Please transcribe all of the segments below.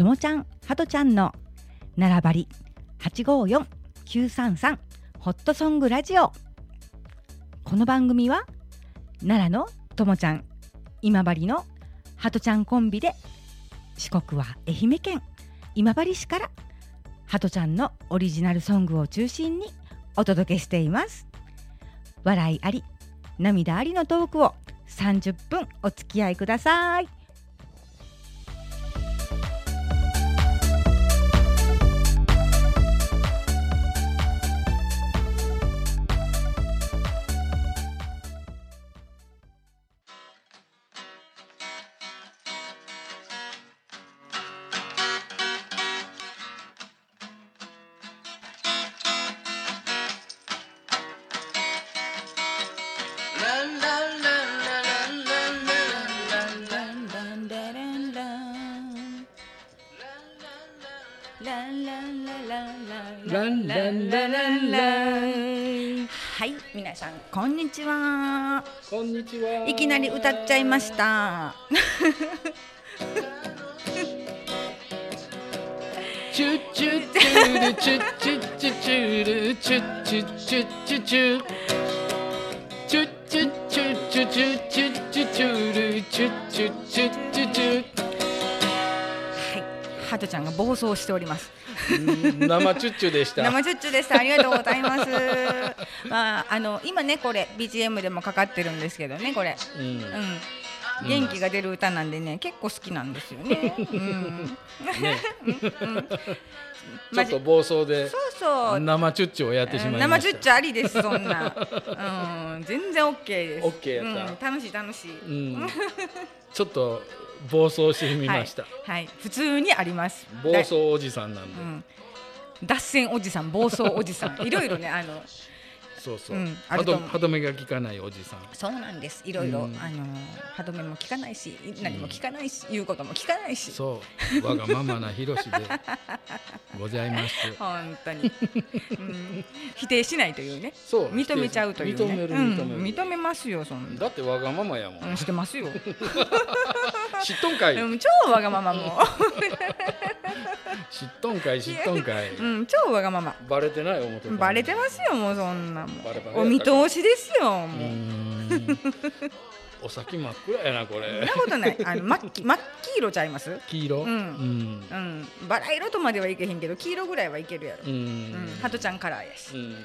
ともちゃんはとちゃんの並ばり八五四九三三ホットソングラジオ。この番組は奈良のともちゃん今治のはとちゃんコンビで四国は愛媛県今治市からはとちゃんのオリジナルソングを中心にお届けしています。笑いあり涙ありのトークを30分お付き合いください。はい皆さんこんにちはこんにちはいきなり歌っちゃいましたチュチュチュルチュチュチュチュルチュチュチュチュチュチュチュチュチュチュチュルチュチュチュチュチュはいハトちゃんが暴走しております生チュッチュでした生チュッチュでしたありがとうございますまああの今ねこれ BGM でもかかってるんですけどねこれうんうん元気が出る歌なんでね結構好きなんですよね。うん、ね。ちょっと暴走でそうそう。生チュッチュをやってしまいました。生チュッチュありですそんな。うん、全然オッケーです。OK やった。うん、楽しい楽しい。うん。ちょっと暴走してみました。はい、はい、普通にあります。暴走おじさんなんで。うん。脱線おじさん、暴走おじさん、いろいろね、あの、そうそう。うんあ歯止歯止めが効かないおじさん。そうなんです。いろいろ、うん。あの、歯止めも効かないし、何も効かないし、言うことも効かないし。そう。わがままなひろしでございます。本当に、うん、否定しないというね。そう。認めちゃうというね。認める。うん。認める、認めますよ、そんな。だってわがままやもん、うん、してますよ。知っとんかい、うん、超わがままも。知っとんかい知っとんかい、うん、超わがまま。バレてない思ってたバレてますよ、もうそんなお見通しですよ、お先真っ暗やなこそんれなことない。あの、真っ黄、真っ黄色ちゃいます？黄色？うん。うん。うん、バラ色とまではいけへんけど、黄色ぐらいはいけるやろ。う。ん、うん、ハトちゃんカラーやし。うん。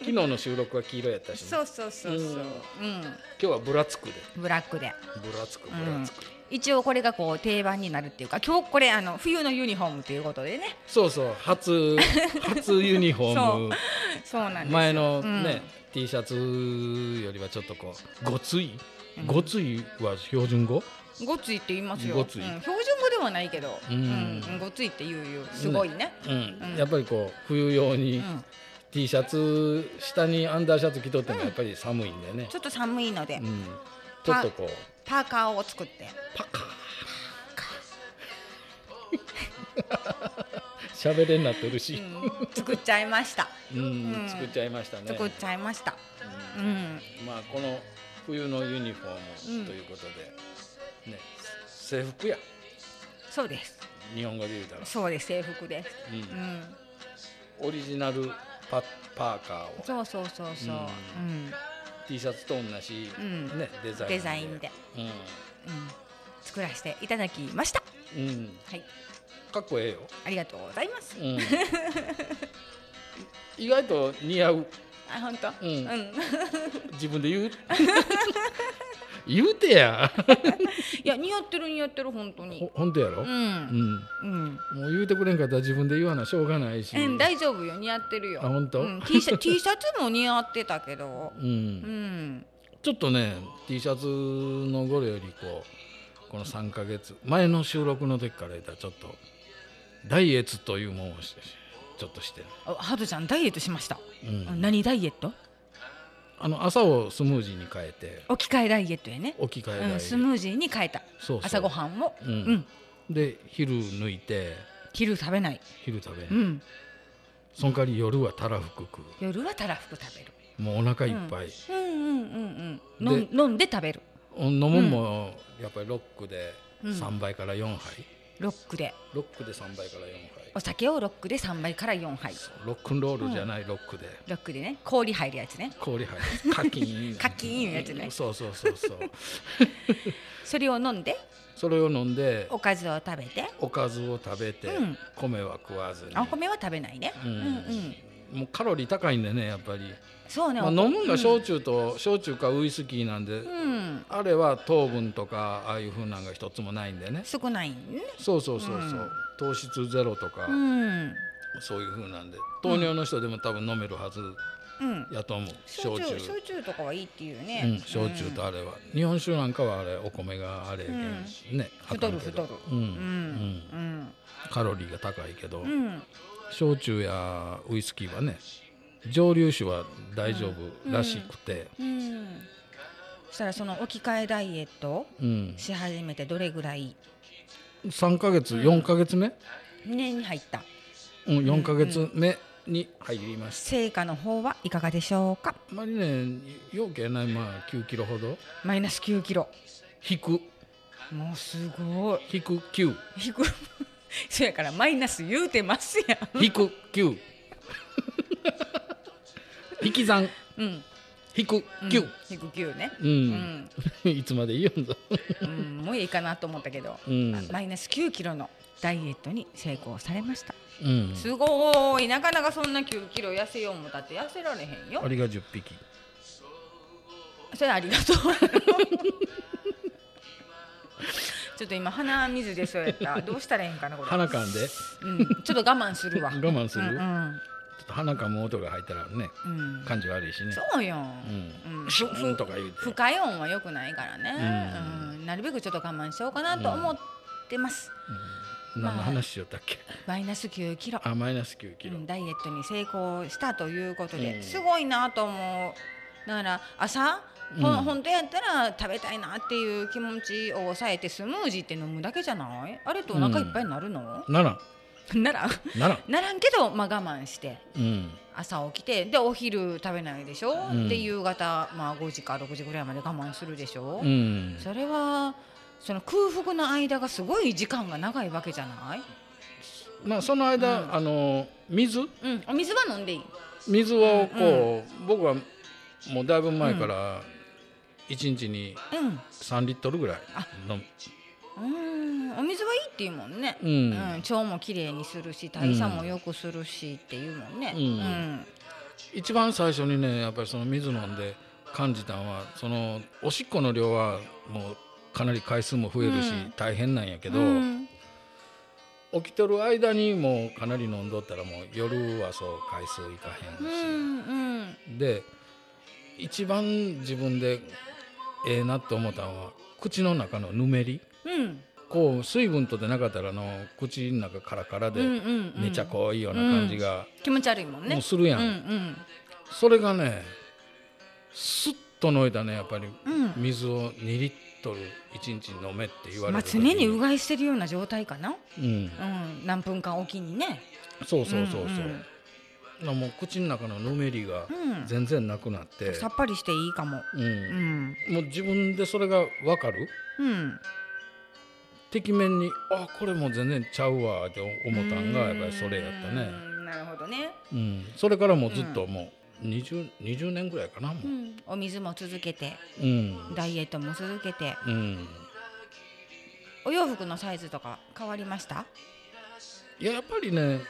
昨日の収録は黄色やったしね、そうそうそうそう。うん。うん、今日はブラつくで。ブラックで。ブラつくうん。ブラつく、一応これがこう定番になるっていうか、今日これあの冬のユニフォームということでね。そうそう。初初ユニフォーム そうなんですよ。前のうん。ね、T シャツよりはちょっとこうごつい、ごついは標準語？ごついって言いますよ。うん。標準語ではないけど、ううん。ん、ごついって言うよ。すごいね。うん、うん。やっぱりこう冬用にうん。T シャツ下にアンダーシャツ着とってもやっぱり寒いんでね、ちょっと寒いので、うん、ちょっとこう。パーカーを作って。パカー 喋れになってるし、うん作っちゃいました。うんうん。作っちゃいましたね。作っちゃいました。ううん。ん、まあこの冬のユニフォームということで、ね制服や。そうです。日本語で言うたら、そうです。制服です。う、うん。ん、オリジナルパパーカーを。そうそうそうそう。うん、T シャツと同じ、うん。ねデザインデザインで、うん、作らせていただきました。うん、うん、はい、かっこええよ、ありがとうございます。うん、意外と似合うあ、本当？うんうん。自分で言う？言うてやいや、似合ってる似合ってる本当ほに。本当やろ、う、うんんうん。もう言うてくれんかったら自分で言わなしょうがないし、うん、大丈夫よ似合ってるよ。あ本当？うん T シャ T シャツも似合ってたけど。うんうん。ちょっとね T シャツの頃よりこうこの3ヶ月前の収録の時から言ったらちょっとダイエットというものをしちょっとしてる、あ、ハトちゃんダイエットしました。うん何ダイエット？あの朝をスムージーに変えて置き換えダイエットやね。置き換えうん、ない、スムージーに変えた。朝ごはんも。うんうん。で昼抜いて昼食べない。昼食べ、うん。その代わり夜はたらふく食夜はたらふく食べる。うもうお腹いっぱい、うんうんうんうん。飲んで飲んで食べる。飲むんもやっぱりロックでうん3杯から4杯、ロックで。ロックで3杯から4杯。お酒をロックで3杯から4杯。ロックンロールじゃないロックで、ロックでね。氷入るやつね。氷入る。カキーンカキーンやつね。そうそうそうそう。それを飲んで。それを飲んで。おかずを食べて。おかずを食べて、うん。米は食わずに。あお米は食べないね、うん。うんうんもうカロリー高いんでねやっぱり、そうね、まあ、飲むんが焼酎酎と、焼酎かウイスキーなんで、うん、あれは糖分とかああいうふうなんが一つもないんでね。少ないね。そうそうそうそう、うん。糖質ゼロとか、うん。そういうふうなんで。糖尿の人でも多分飲めるはずうん。やと思う、焼酎。焼酎。とかはいいっていうね、うん、焼酎とあれは、日本酒なんかはあれお米があれやけん、ね太る太る。うんうん。うん。カロリーが高いけど、うん焼酎やウイスキーはね蒸留酒は大丈夫らしくて、うんそしたらその置き換えダイエットし始めてどれぐらい？3ヶ月4ヶ月目、年に入った。うん、4ヶ月目に入りました、成果の方はいかがでしょうか？あんまりねようけないまあ9キロほど。マイナス9キロ。引く。もうすごい。引く9引く そやからマイナス言うてますやん。引く9 引き算。うん。引くうん。9引く9ねう、うん。ん、いつまで言うんぞ、うん、もういいかなと思ったけど、うん。マイナス9キロのダイエットに成功されました。うん、すごい。なかなかそんな9キロ痩せよう思ったって痩せられへんよ。ありが10匹。それありがとうちょっと今鼻水でそうやった。どうしたらいいんかなこれ。鼻かんで。うん、ちょっと我慢するわ。我慢する？うん。うんちょっと鼻かむ音が入ったらねうん。感じ悪いしね。そうよ、うん。うん。シューンとか言うて。不快音は良くないからね、ううん。なるべくちょっと我慢しようかなと思ってます、何の話しよったっけ？マイナス9キロ。あマイナス9キロ。うん。ダイエットに成功したということで、うん。すごいなと思う。だから朝ほ,、本当やったら食べたいなっていう気持ちを抑えてスムージーって飲むだけじゃない？あれとお腹いっぱいになるの、なら。ん なら。んなら。ん ならんけど、まあ、我慢して。うん。朝起きてでお昼食べないでしょ、うん。で夕方、まあ、5時か6時ぐらいまで我慢するでしょ、うん。それはその空腹の間がすごい時間が長いわけじゃない、まあその間、うん。あの水？うん、お水は飲んでいい。水をこう、僕はもうだいぶ前から1日にうん。3リットルぐらいあ。飲む。うん。お水はいいっていうもんね、ううん。ん、腸もきれいにするし代謝も良くするしっていうもんね、うん。一番最初にねやっぱりその水飲んで感じたのはそのおしっこの量はもうかなり回数も増えるし、うん。大変なんやけど、うん。起きてる間にもうかなり飲んどったらもう夜はそう回数いかうへんし、んうん。で一番自分でええなって思ったのは口の中のぬめり。うん。こう水分とってなかったらあの口の中カラカラでうんうんうん。めちゃ濃いような感じが気持ち悪いもんね。もうするやん、うんうんそれがねスッと飲いだねやっぱり。うん。水を2リットル1日飲めって言われまあ、る常にうがいしてるような状態かな、うん。うん、何分間おきにね。そうそうそうそう、うんなもう口の中のぬめりがうん。全然なくなって、さっぱりしていいかも。うん。うん。もう自分でそれが分かる？うん。てきめんにあこれもう全然ちゃうわって思ったんがやっぱりそれやったね、うんなるほどね、うん、それからもうずっともう 20, 20年ぐらいかなもう、ん、お水も続けて。うん。ダイエットも続けて。うん、お洋服のサイズとか変わりました？いややっぱりね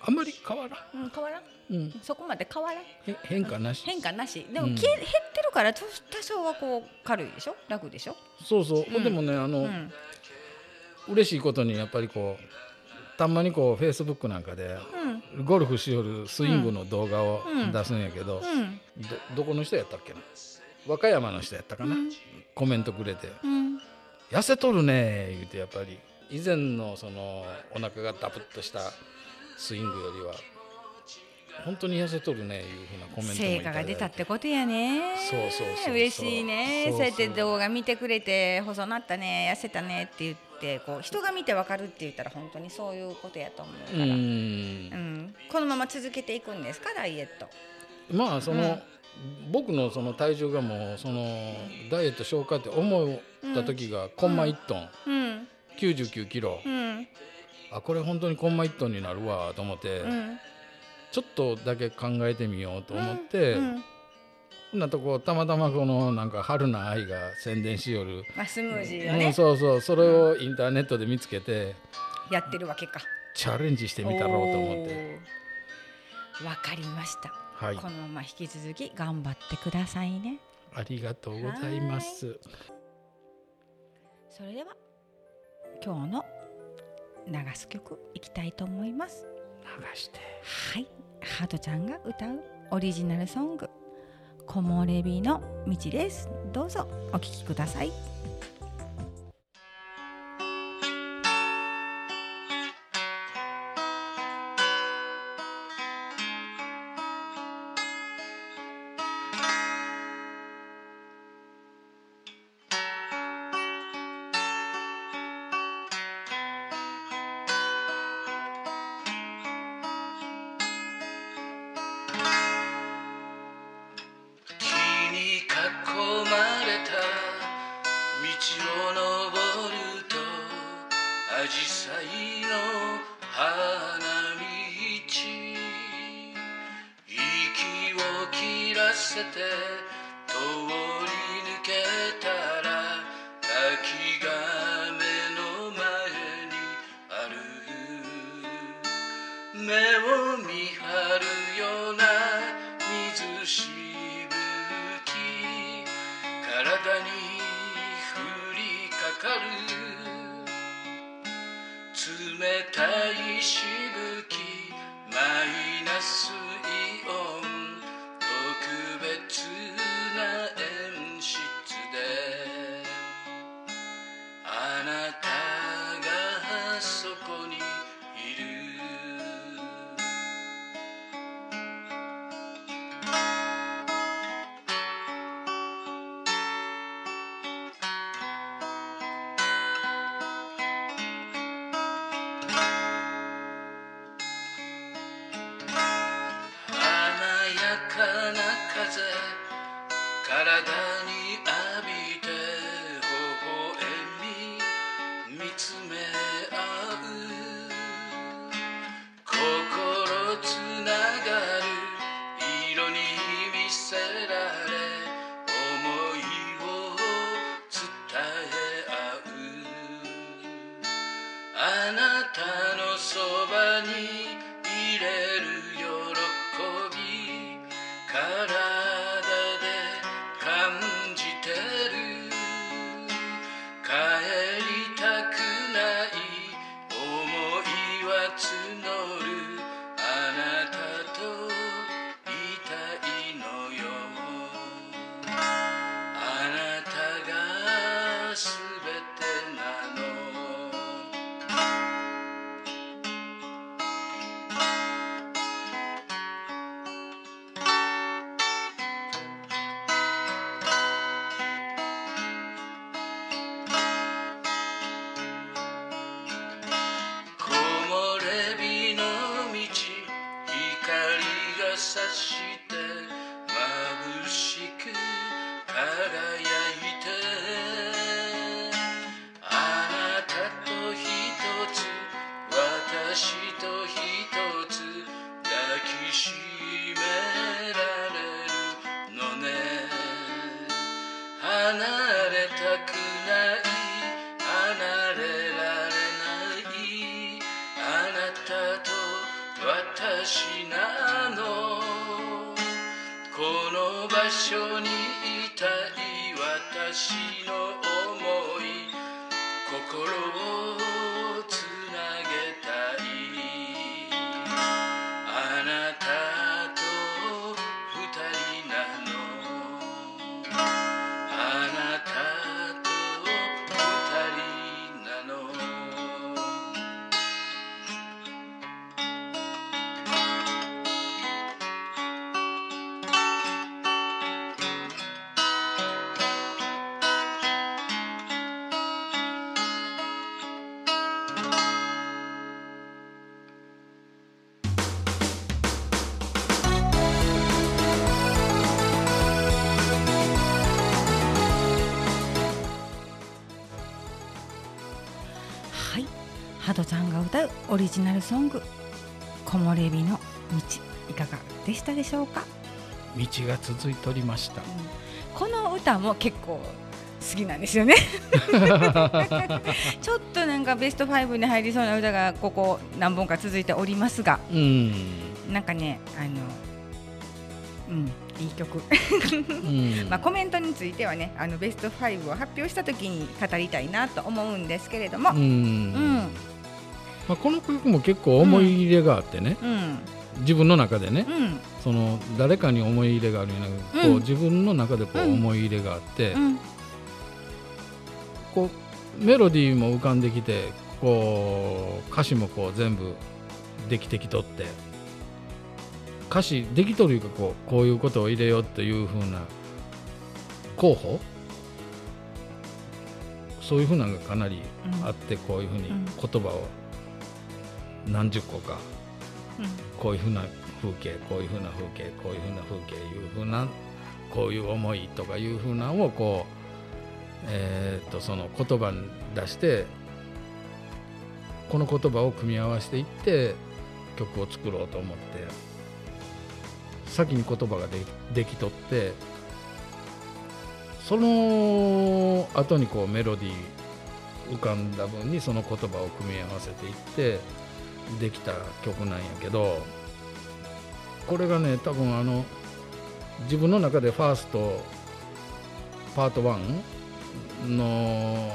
あんまり変わらん、うん変わらん？うん、そこまで変わらん？へ変化なし。変化なし。でも、うん。き減ってるから多多少はこう軽いでしょ？楽でしょ？そうそう、うん。でもねあの、うん。嬉しいことにやっぱりこうたまにこうフェイスブックなんかでうん。ゴルフしよるスイングの動画をうん。出すんやけど、うん。どどこの人やったっけな？和歌山の人やったかな、うん。コメントくれて。うん「痩せとるね」言うてやっぱり。以前のそのお腹がダブッとしたスイングよりは。本当に痩せとるねいうふうなコメントもい成果が出たってことやね。そうそうそう嬉しいね。そうやって動画見てくれて細なったね痩せたねって言ってこう人が見てわかるって言ったら本当にそういうことやと思ううから、うん。ん。このまま続けていくんですかダイエット。まあその、僕のその体重がもうそのダイエット消化って思った時がコンマ1トン、うん。99キロ。うんあこれ本当にコンマ1トンになるわと思って、うん。ちょっとだけ考えてみようと思って、うんこんなとこたまたまこのなんか春菜愛が宣伝しよる、まあ、スムージーをうん、ね、そうそうそれをインターネットで見つけてやってるわけか。チャレンジしてみたろうと思って。わかりました、はい。このまま引き続き頑張ってくださいね。ありがとうございます。それでは今日の流す曲いきたいと思います。流して。はい。ハートちゃんが歌うオリジナルソング。木漏れ日の道です。どうぞ。お聴きください心リジナルソング「木漏れ日の道」いかがでしたでしょうか、道が続いておりました。この歌も結構好きなんですよね。ちょっとなんかベスト5に入りそうな歌がここ何本か続いておりますが。うん、なんかねあのうんいい曲。うん。まあコメントについてはねあのベスト5を発表した時に語りたいなと思うんですけれども。ううんん。うんまあ、この曲も結構思い入れがあってね、うん。自分の中でねうん。その誰かに思い入れがあるんじゃなくてこう、うん。自分の中でこううん思い入れがあって、うん。こうメロディーも浮かんできてこう歌詞もこう全部できてきとって歌詞できとるいうかこうこういうことを入れようっていうふうな候補？そういうふうなのがかなりうんあってこういうふうにうん言葉を何十個か。こういうふうな風景こういうふうな風景こういうふうな風景いうふうなこういう思いとかいうふうなのをこうえー、とその言葉に出してこの言葉を組み合わせていって曲を作ろうと思って先に言葉がでできとってその後にこうメロディー浮かんだ分にその言葉を組み合わせていってできた曲なんやけどこれがね多分あの自分の中でファーストパート1の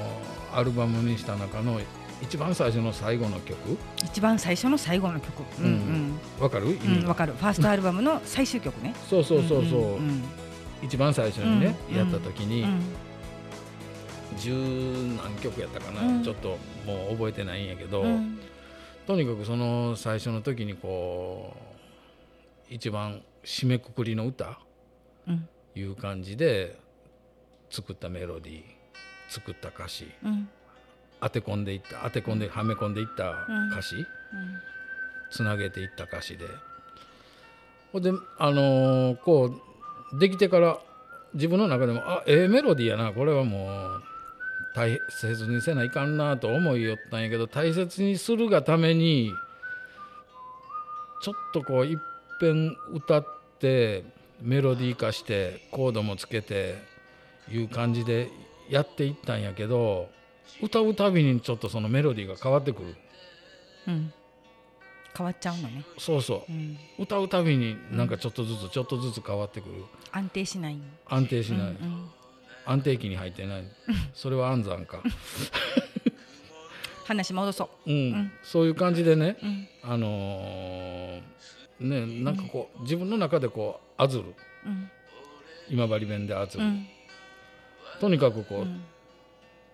アルバムにした中の一番最初の最後の曲。一番最初の最後の曲。うんわかる？意うんうん味が、わかる。ファーストアルバムの最終曲ね。そうそうそうそう、んん一番最初にね、うんやった時に、うん。十何曲やったかな、うん。ちょっともう覚えてないんやけど、うんとにかくその最初の時にこう一番締めくくりの歌うんいう感じで作ったメロディー作った歌詞。うん当て込んでいった当て込んではめ込んでいった歌詞、うんつなげていった歌詞で。ほであのーこうできてから自分の中でもあええメロディーやなこれはもう。大切にせないかんなと思いよったんやけど大切にするがためにちょっとこういっぺん歌ってメロディー化してコードもつけていう感じでやっていったんやけど歌うたびにちょっとそのメロディーが変わってくる。うん。変わっちゃうのね。そうそう。うん。歌うたびになんかちょっとずつちょっとずつ変わってくる。安定しない。安定しない、うん安定期に入ってない。それは安産か、話戻そう。ん。ん。そういう感じでねううん。あのーねなんかこう自分の中でこうあずるうん。今治弁であずる、うん。とにかくこう、うん。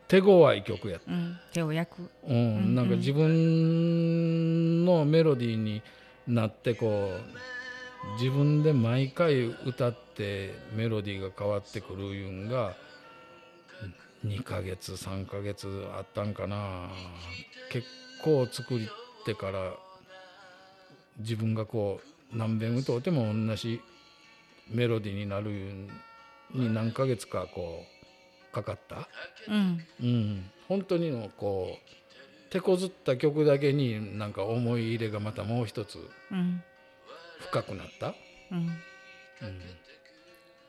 手強い曲やった、うん。手を焼く。うん。うん。なんか自分のメロディーになってこう自分で毎回歌ってメロディーが変わってくるいうんが2ヶ月3ヶ月あったんかな。結構作ってから自分がこう何遍歌うても同じメロディーになるに何ヶ月かこうかかった。うん。うん、本当にのこう手こずった曲だけになんか思い入れがまたもう一つうん深くなった、うん。うん、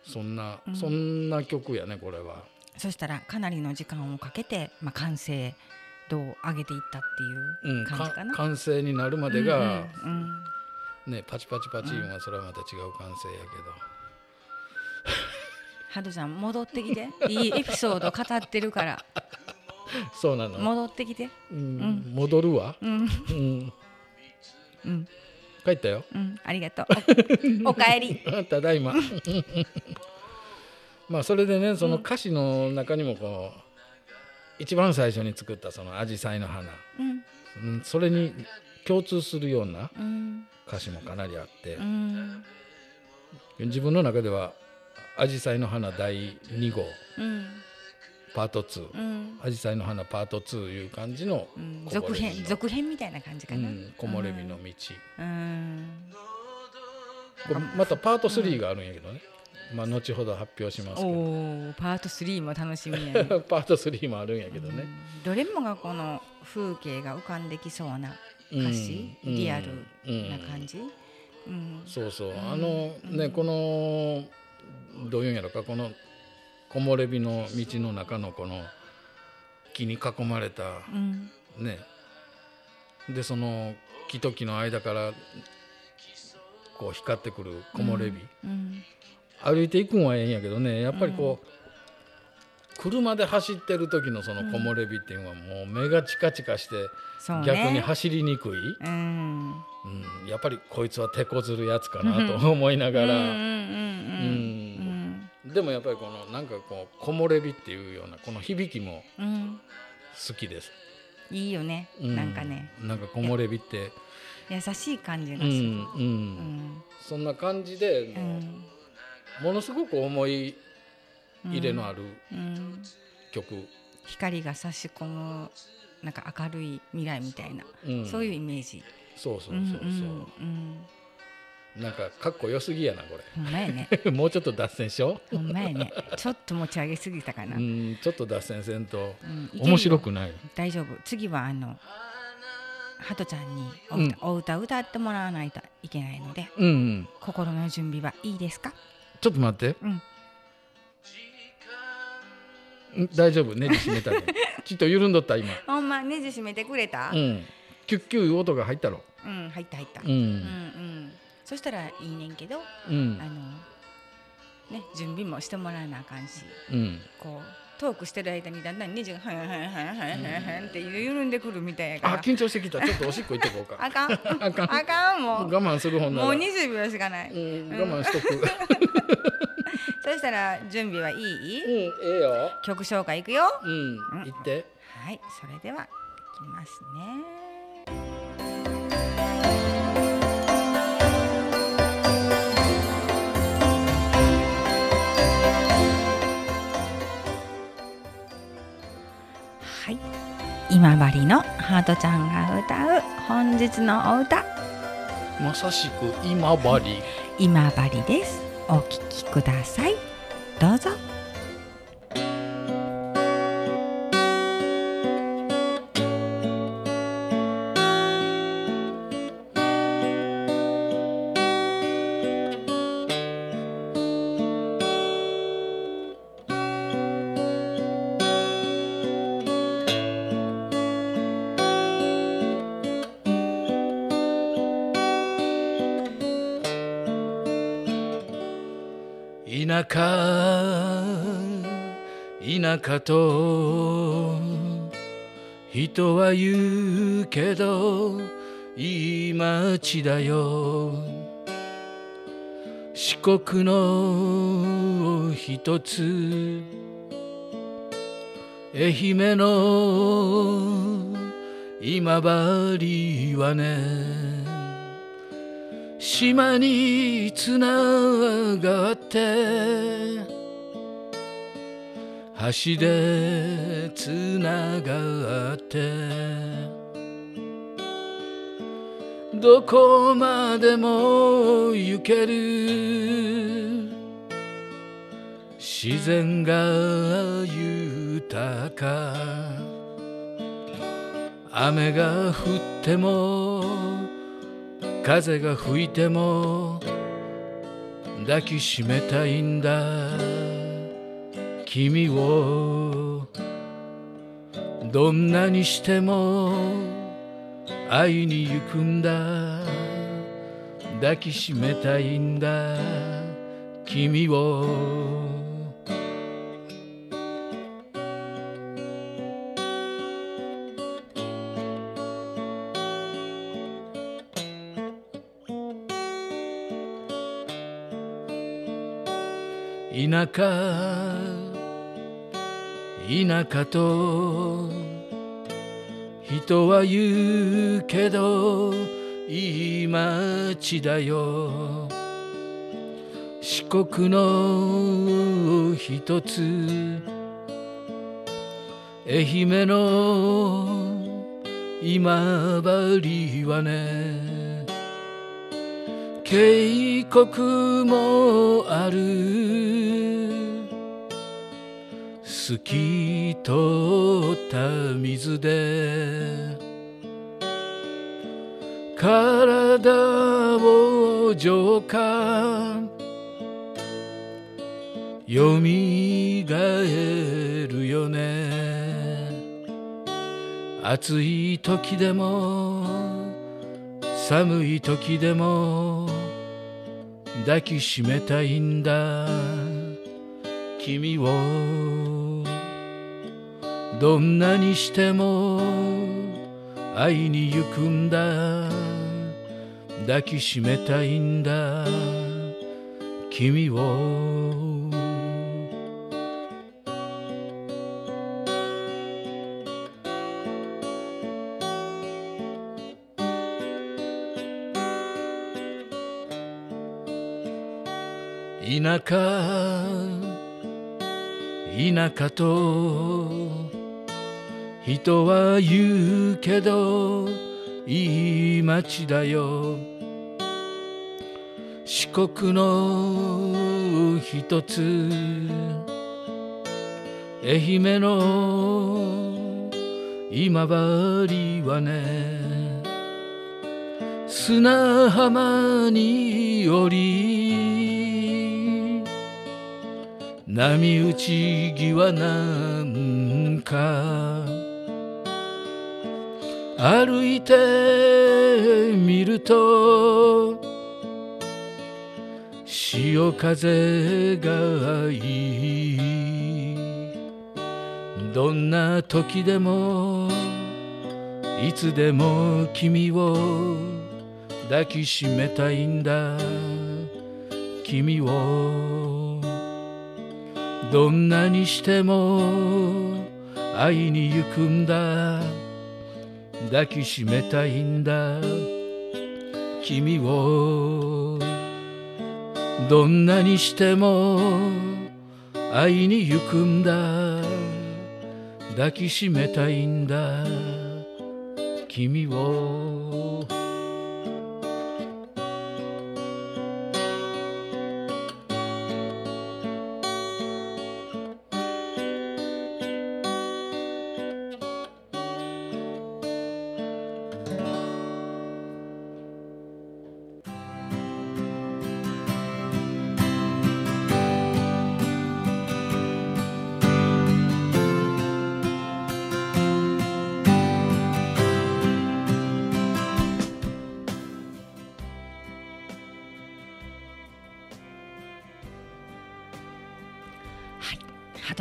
そんな、うん。そんな曲やねこれは。そしたらかなりの時間をかけてまあ完成度を上げていったってう、いうん感じかな？か完成になるまでが、うんうんね、パチパチパチはそれはまた違う完成や ハドちゃん戻ってきて。いいエピソード語ってるから。けどそうなの、戻ってきて。うん。戻るわ、うん。うん、うん帰ったよ。うんありがとう。おおかえりただいま。まあそれでねその歌詞の中にもこう一番最初に作ったその「アジサイの花」うん。うんそれに共通するようなうん。歌詞もかなりあって。う、ん。自分の中では「アジサイの花第2号。うんパート2」うん。アジサイの花パート2」いう感じのうん。続編続編みたいな感じかな。うん。木漏れ日の道、うん。これまたパート3があるんやけどね、まあ後ほど発表しますけど。おおパート3も楽しみやね。パート3もあるんやけどね、うん。どれもがこの風景が浮かんできそうなうん歌詞、うん。リアルうんな感じ、うん。そうそう、ん。あのね、うん。このどういうんやろかこの木漏れ日の道の中のこの木に囲まれたうん。ね。でその木と木の間からこう光ってくる木漏れ日、うん歩いていくんはええんやけどねやっぱりこう、車で走ってる時のその木漏れ日っていうのはもう目がチカチカして逆に走りにくい、うん。うん、やっぱりこいつは手こずるやつかなと思いながら、うんうんうん。うんでもやっぱりこのなんかこう木漏れ日っていうようなこの響きもうん。うん好きです。いいよね、うなんかね。なんか木漏れ日って、優しい感じがす。る、うん。うん。うん。そんな感じで、うん。ものすごく思い入れのあるうん。曲、光が差し込むなんか明るい未来みたいな、うん。そういうイメージ。そうそうそうそう、うんうんうんなんかかっこよすぎやなこほんまやね。れ もうちょっと脱線しよほんまやね。ちょっと持ち上げすぎたかう、な、ううんん、ちょっと脱線せんと。いけるよ面白くない。大丈夫。次はあのハトちゃんにおうん。歌,、お歌歌ってもらわないといけないのでうん、うん、心の準備はいいですか？ちょっと待って、うん。ん大丈夫？ネジ締めたで ちょっと緩んどった今。ほんまネジ締めてくれた？うん。キュッキュいう音が入ったろ。うん、入った入った、ううん、うんんそしたらいいねんけどうん。あのね準備もしてもらわなあかんしうん。こうトークしてる間にだんだんネジがはいはいはいはいはいはいって緩んでくるみたいやから。あ緊張してきた。ちょっとおしっこ行ってこうか。あかん。あかん。あかんもう。我慢するほんならもう20秒しかない、うん。我慢しとく。そしたら準備はいい？うんええよ。曲紹介いくよ。うんうん。行って。はいそれではいきますね今治のハートちゃんが歌う本日のお歌。まさしく今治。今治です。お聴きください。どうぞ田舎と人は言うけどいい街だよ。四国の一つ愛媛の今治はね島につながって橋でつながって。どこまでも行ける。自然が豊か。雨が降っても風が吹いても抱きしめたいんだ。君を。どんなにしても会いに行くんだ。抱きしめたいんだ。君を。田舎田舎と人は言うけどいい街だよ。四国の一つ愛媛の今治はね渓谷もある。透き通った水で体を浄化よみがえるよね。暑い時でも寒い時でも抱きしめたいんだ。君をどんなにしても会いに行くんだ。抱きしめたいんだ。君を。田舎。田舎と人は言うけどいい街だよ。四国の一つ愛媛の今治はね砂浜に降り波打ち際なんか歩いてみると潮風がいい。どんな時でもいつでも君を抱きしめたいんだ。君を。どんなにしても会いに行くんだ。抱きしめたいんだ。君をどんなにしても会いに行くんだ。抱きしめたいんだ。君を。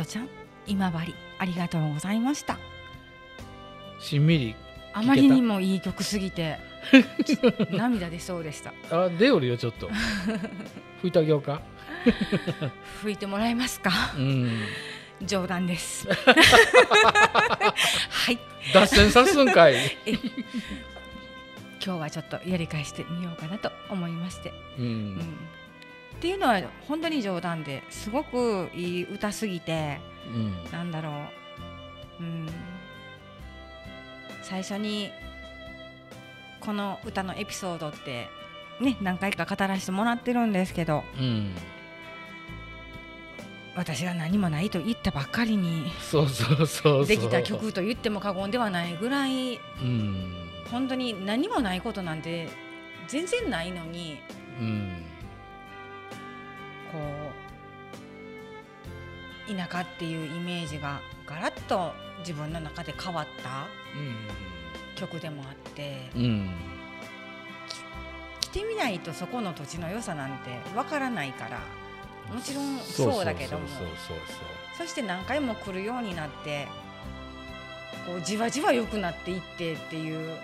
ハトちゃん今治ありがとうございました。しんみりあまりにもいい曲すぎて 涙出そうでした。あ出おるよちょっと。拭いてあげようか。拭いてもらえますか？うん。冗談です。はい。脱線さすんかい。今日はちょっとやり返してみようかなと思いまして、ううんんっていうのは本当に冗談ですごくいい歌すぎてうん。なんだろう、うん、最初にこの歌のエピソードってね何回か語らせてもらってるんですけどうん。私が何もないと言ったばっかりにそうそうそうそう。できた曲と言っても過言ではないぐらいうん。本当に何もないことなんて全然ないのにうんこう田舎っていうイメージがガラッと自分の中で変わった曲でもあってうん。うん来てみないとそこの土地の良さなんてわからないからもちろんそうだけどもそして何回も来るようになってこうじわじわ良くなっていってっていう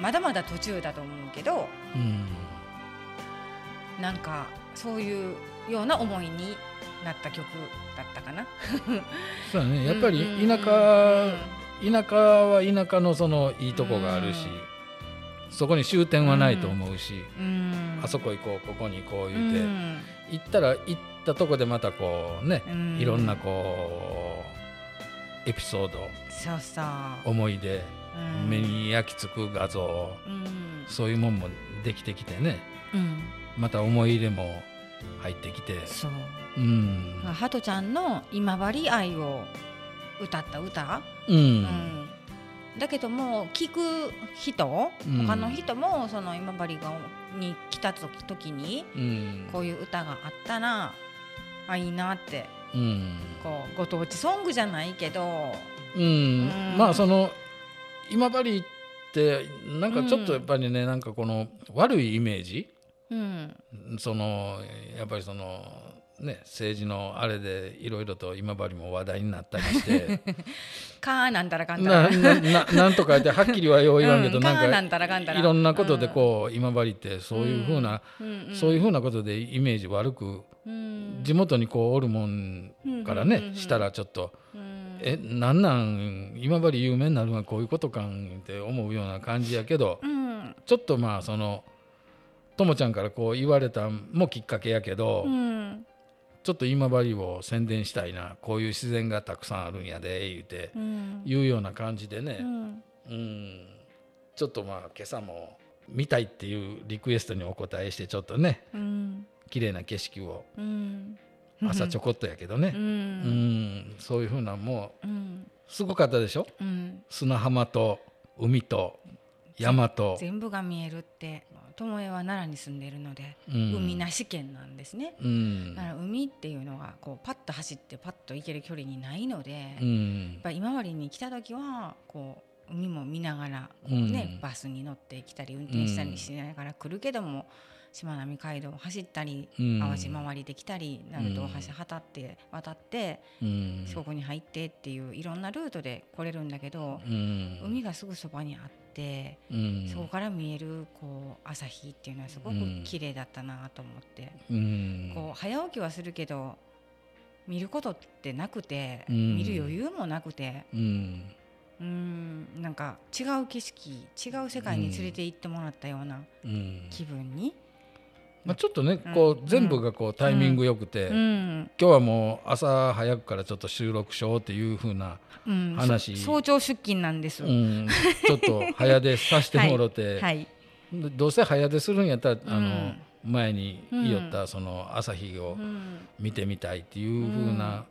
まだまだ途中だと思うけどうん。なんかそういうような思いになった曲だったかな。そうだね。やっぱり田舎田舎は田舎のそのいいとこがあるしそこに終点はないと思うしうん。あそこ行こうここに行こう言うてうん。行ったら行ったとこでまたこうねうん。いろんなこうエピソードそうそう、思い出うん。目に焼き付く画像うん。そういうもんもできてきてね。うんまた思い入れも入ってきて。そう。うん。ハトちゃんの今治愛を歌った歌、うん。うん。だけども聞く人、うん。他の人もその今治がに来た時時にうん。こういう歌があったらあいいなってうん。こうご当地ソングじゃないけど、うん。うん。まあその今治ってなんかちょっとやっぱりね、なんかこの悪いイメージうん。そのやっぱりそのね政治のあれでいろいろと今治も話題になったりして。かーなんたらかんたら。ななななんとか言ってはっきりはよう言わんけど、うんなんかかーなんたらかんたら。いろんなことでこう、今治ってそういうふうな、うん。うんそういうふうなことでイメージ悪くうん。地元にこうおるもんからね、うんうんうん。したらちょっと。うん。えなんなん今治有名になるのはこういうことかんって思うような感じやけど、うん。ちょっとまあそのともちゃんからこう言われたんもきっかけやけど、うん。ちょっと今治を宣伝したいなこういう自然がたくさんあるんやで言うて、うん。いうような感じでうね、ん。うん。ちょっとまあ今朝も見たいっていうリクエストにお答えしてちょっとねうん。綺麗な景色をうん。朝ちょこっとやけどね。う、うん。んそういうふうなもううん。すごかったでしょ？うん。砂浜と海と山と、全部が見えるって友江は奈良に住んでいるので、うん。海なし県なんですね。うん。だから海っていうのがこうパッと走ってパッと行ける距離にないので、うやっんぱり今治に来た時はこう海も見ながら、うん。ねバスに乗ってきたり運転したりしながら来るけども、しまなみ海道を走ったり、うん。淡路回りできたり鳴門大橋渡って渡ってうん。四国に入ってっていういろんなルートで来れるんだけど、うん。海がすぐそばにあって、うん。そこから見えるこう朝日っていうのはすごく綺麗だったなと思って、うん。こう早起きはするけど見ることってなくて、うん。見る余裕もなくて。うん。うん。なんか違う景色違う世界に連れて行ってもらったようなうん。気分に、まあ、ちょっとねうん。こう全部がこうタイミングよくて、うん。今日はもう朝早くからちょっと収録しようっていうふうな、うん、話。そ早朝出勤なんです。うん、ちょっと早出させてもろて、はい、でどうせ早出するんやったら、あのうん。前に言おったその朝日をうん。見てみたいっていうふうな、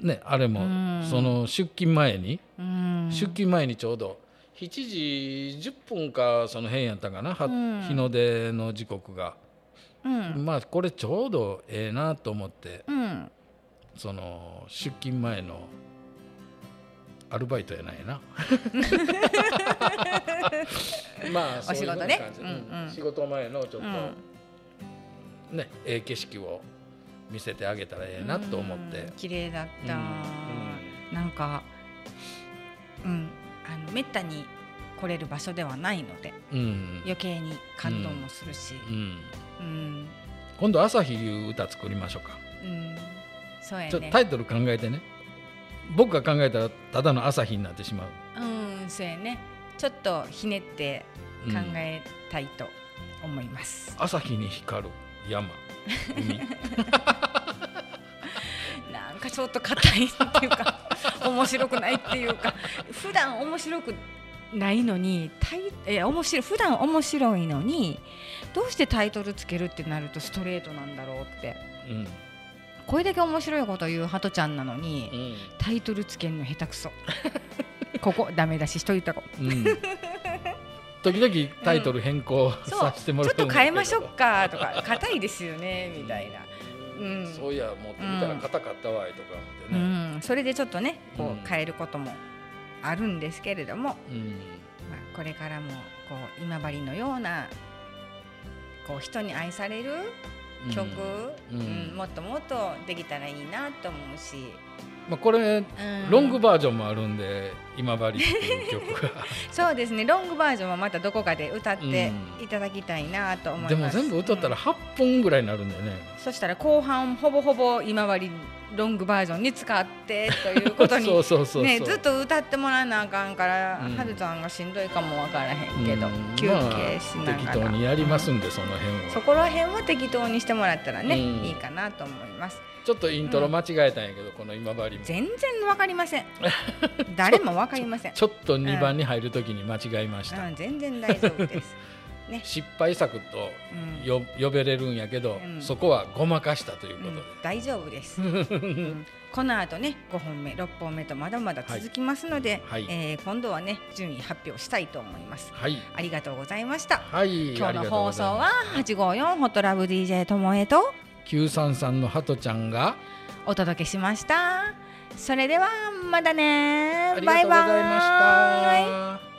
ね、あれも、うん。その出勤前に、うん、出勤前にちょうど7時10分かその辺やったかな、日の出の時刻が、うんまあこれちょうどええなと思ってうん。その出勤前のアルバイトやないな。まあお仕事ね。うんうん。うん。仕事前のちょっと、うん。ねええ景色を見せてあげたらええなと思って。うん、綺麗だった、うん。なんかうん。あのめったに来れる場所ではないのでうん。余計に感動もするし。うん。うん今度朝日いう歌作りましょうか。うん、そうやね。タイトル考えてね。僕が考えたらただの朝日になってしまう、うんそうやね。ちょっとひねってうん考えたいと思います、朝日に光る山。海。なんかちょっと硬いっていうか面白くないっていうか普段面白くないのにタイえ面白い普段面白いのにどうしてタイトルつけるってなるとストレートなんだろうって。うん。これだけ面白いこと言うハトちゃんなのにうん。タイトルつけるの下手くそ。ここダメ出ししといたこ。うん。時々タイトル変更 させてもらちょっと変えましょううかとか硬いですよねみたいな、うん。そういや持ってみたら硬かったわいとか思ってうねん、それでちょっとねこうん。う変えることもあるんですけれども、うん。まあ、これからもこう今治のようなこう人に愛される曲、うん。うん。もっともっとできたらいいなと思うし、まあこれうん。ロングバージョンもあるんで今治っていう曲が。そうですね。ロングバージョンはまたどこかで歌ってうん。いただきたいなと思います。でも全部歌ったら8本ぐらいになるんだよね。そしたら後半ほぼほぼ今治ロングバージョンに使ってということにずっと歌ってもらわなあかんから、うん。はるちゃんがしんどいかもわからへんけど、うん。休憩しなまあ適がら、当にやりますんでその辺は。そこら辺は適当にしてもらったらね、うん。いいかなと思います。ちょっとイントロ間違えたんやけどこの今治も。全然わかりません。誰もわかりません。ちょっと2番に入るときに間違えました。うん、全然大丈夫です。ね。失敗作とうん。よ呼べれるんやけど、うん。そこはごまかしたといううんことで、大丈夫です、うん。この後ね5本目6本目とまだまだ続きますので、はい。えー今度はね順位発表したいと思います。はい。ありがとうございました。はい。今日の放送は854ホットラブ DJ ともえと933のハトちゃんがお届けしましたそれではまたね。バイバイ。